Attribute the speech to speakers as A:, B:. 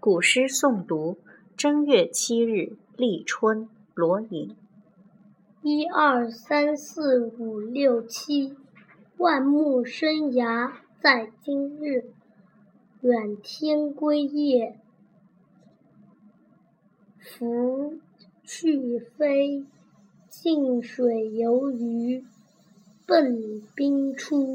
A: 古诗诵读，正月七日，立春，罗隐，
B: 一二三四五六七，万木生芽在今日，远天归夜。拂去飞，近水游鱼，奔冰出。